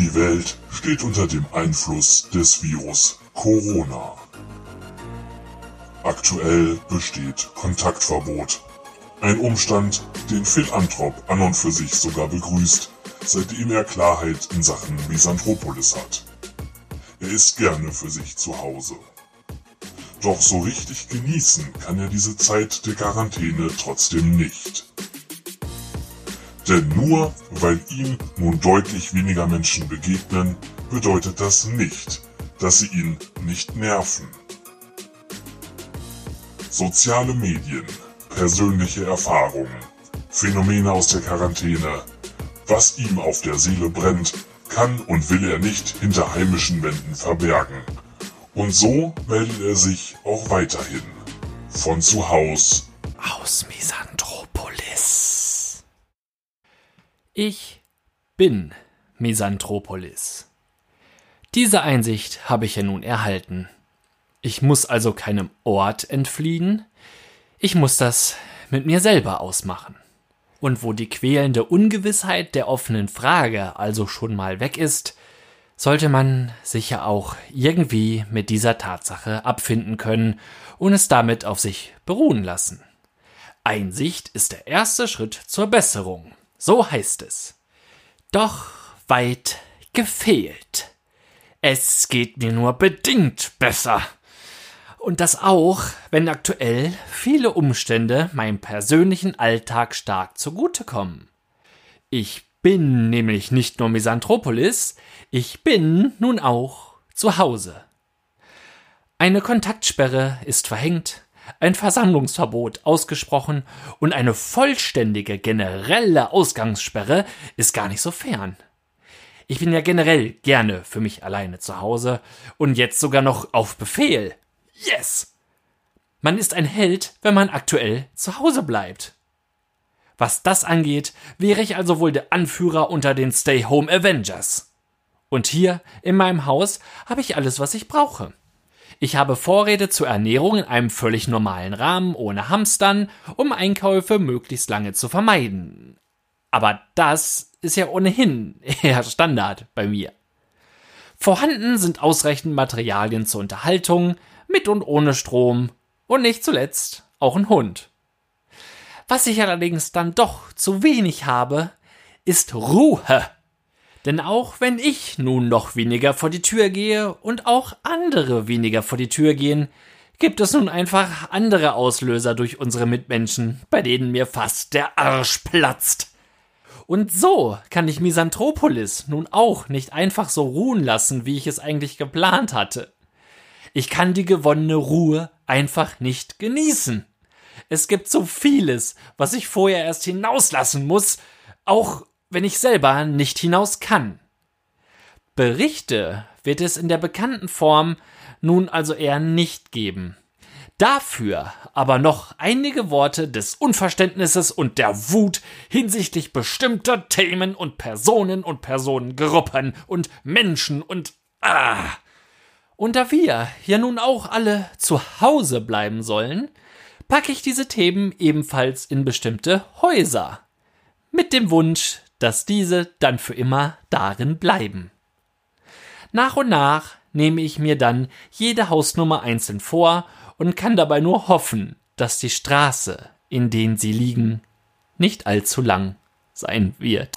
Die Welt steht unter dem Einfluss des Virus Corona. Aktuell besteht Kontaktverbot. Ein Umstand, den Philanthrop an und für sich sogar begrüßt, seitdem er Klarheit in Sachen Misanthropolis hat. Er ist gerne für sich zu Hause. Doch so richtig genießen kann er diese Zeit der Quarantäne trotzdem nicht. Denn nur weil ihm nun deutlich weniger Menschen begegnen, bedeutet das nicht, dass sie ihn nicht nerven. Soziale Medien, persönliche Erfahrungen, Phänomene aus der Quarantäne, was ihm auf der Seele brennt, kann und will er nicht hinter heimischen Wänden verbergen. Und so meldet er sich auch weiterhin. Von zu Haus. Aus Misanthropolis. Ich bin Misanthropolis. Diese Einsicht habe ich ja nun erhalten. Ich muss also keinem Ort entfliehen, ich muss das mit mir selber ausmachen. Und wo die quälende Ungewissheit der offenen Frage also schon mal weg ist, sollte man sich ja auch irgendwie mit dieser Tatsache abfinden können und es damit auf sich beruhen lassen. Einsicht ist der erste Schritt zur Besserung, so heißt es. Doch weit gefehlt. Es geht mir nur bedingt besser. Und das auch, wenn aktuell viele Umstände meinem persönlichen Alltag stark zugutekommen. Ich bin nämlich nicht nur Misanthropolis, ich bin nun auch zu Hause. Eine Kontaktsperre ist verhängt, ein Versammlungsverbot ausgesprochen und eine vollständige generelle Ausgangssperre ist gar nicht so fern. Ich bin ja generell gerne für mich alleine zu Hause und jetzt sogar noch auf Befehl. Yes! Man ist ein Held, wenn man aktuell zu Hause bleibt. Was das angeht, wäre ich also wohl der Anführer unter den Stay Home Avengers. Und hier in meinem Haus habe ich alles, was ich brauche. Ich habe Vorräte zur Ernährung in einem völlig normalen Rahmen, ohne Hamstern, um Einkäufe möglichst lange zu vermeiden. Aber das ist ja ohnehin eher Standard bei mir. Vorhanden sind ausreichend Materialien zur Unterhaltung, mit und ohne Strom und nicht zuletzt auch ein Hund. Was ich allerdings dann doch zu wenig habe, ist Ruhe. Denn auch wenn ich nun noch weniger vor die Tür gehe und auch andere weniger vor die Tür gehen, gibt es nun einfach andere Auslöser durch unsere Mitmenschen, bei denen mir fast der Arsch platzt. Und so kann ich Misanthropolis nun auch nicht einfach so ruhen lassen, wie ich es eigentlich geplant hatte. Ich kann die gewonnene Ruhe einfach nicht genießen. Es gibt so vieles, was ich vorher erst hinauslassen muss, auch wenn ich selber nicht hinaus kann. Berichte wird es in der bekannten Form nun also eher nicht geben. Dafür aber noch einige Worte des Unverständnisses und der Wut hinsichtlich bestimmter Themen und Personen und Personengruppen und Menschen und ah, und da wir ja nun auch alle zu Hause bleiben sollen, packe ich diese Themen ebenfalls in bestimmte Häuser. Mit dem Wunsch, dass diese dann für immer darin bleiben. Nach und nach nehme ich mir dann jede Hausnummer einzeln vor und kann dabei nur hoffen, dass die Straße, in denen sie liegen, nicht allzu lang sein wird.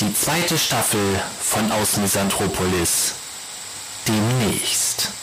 Die zweite Staffel von Aus Misanthropolis. Demnächst.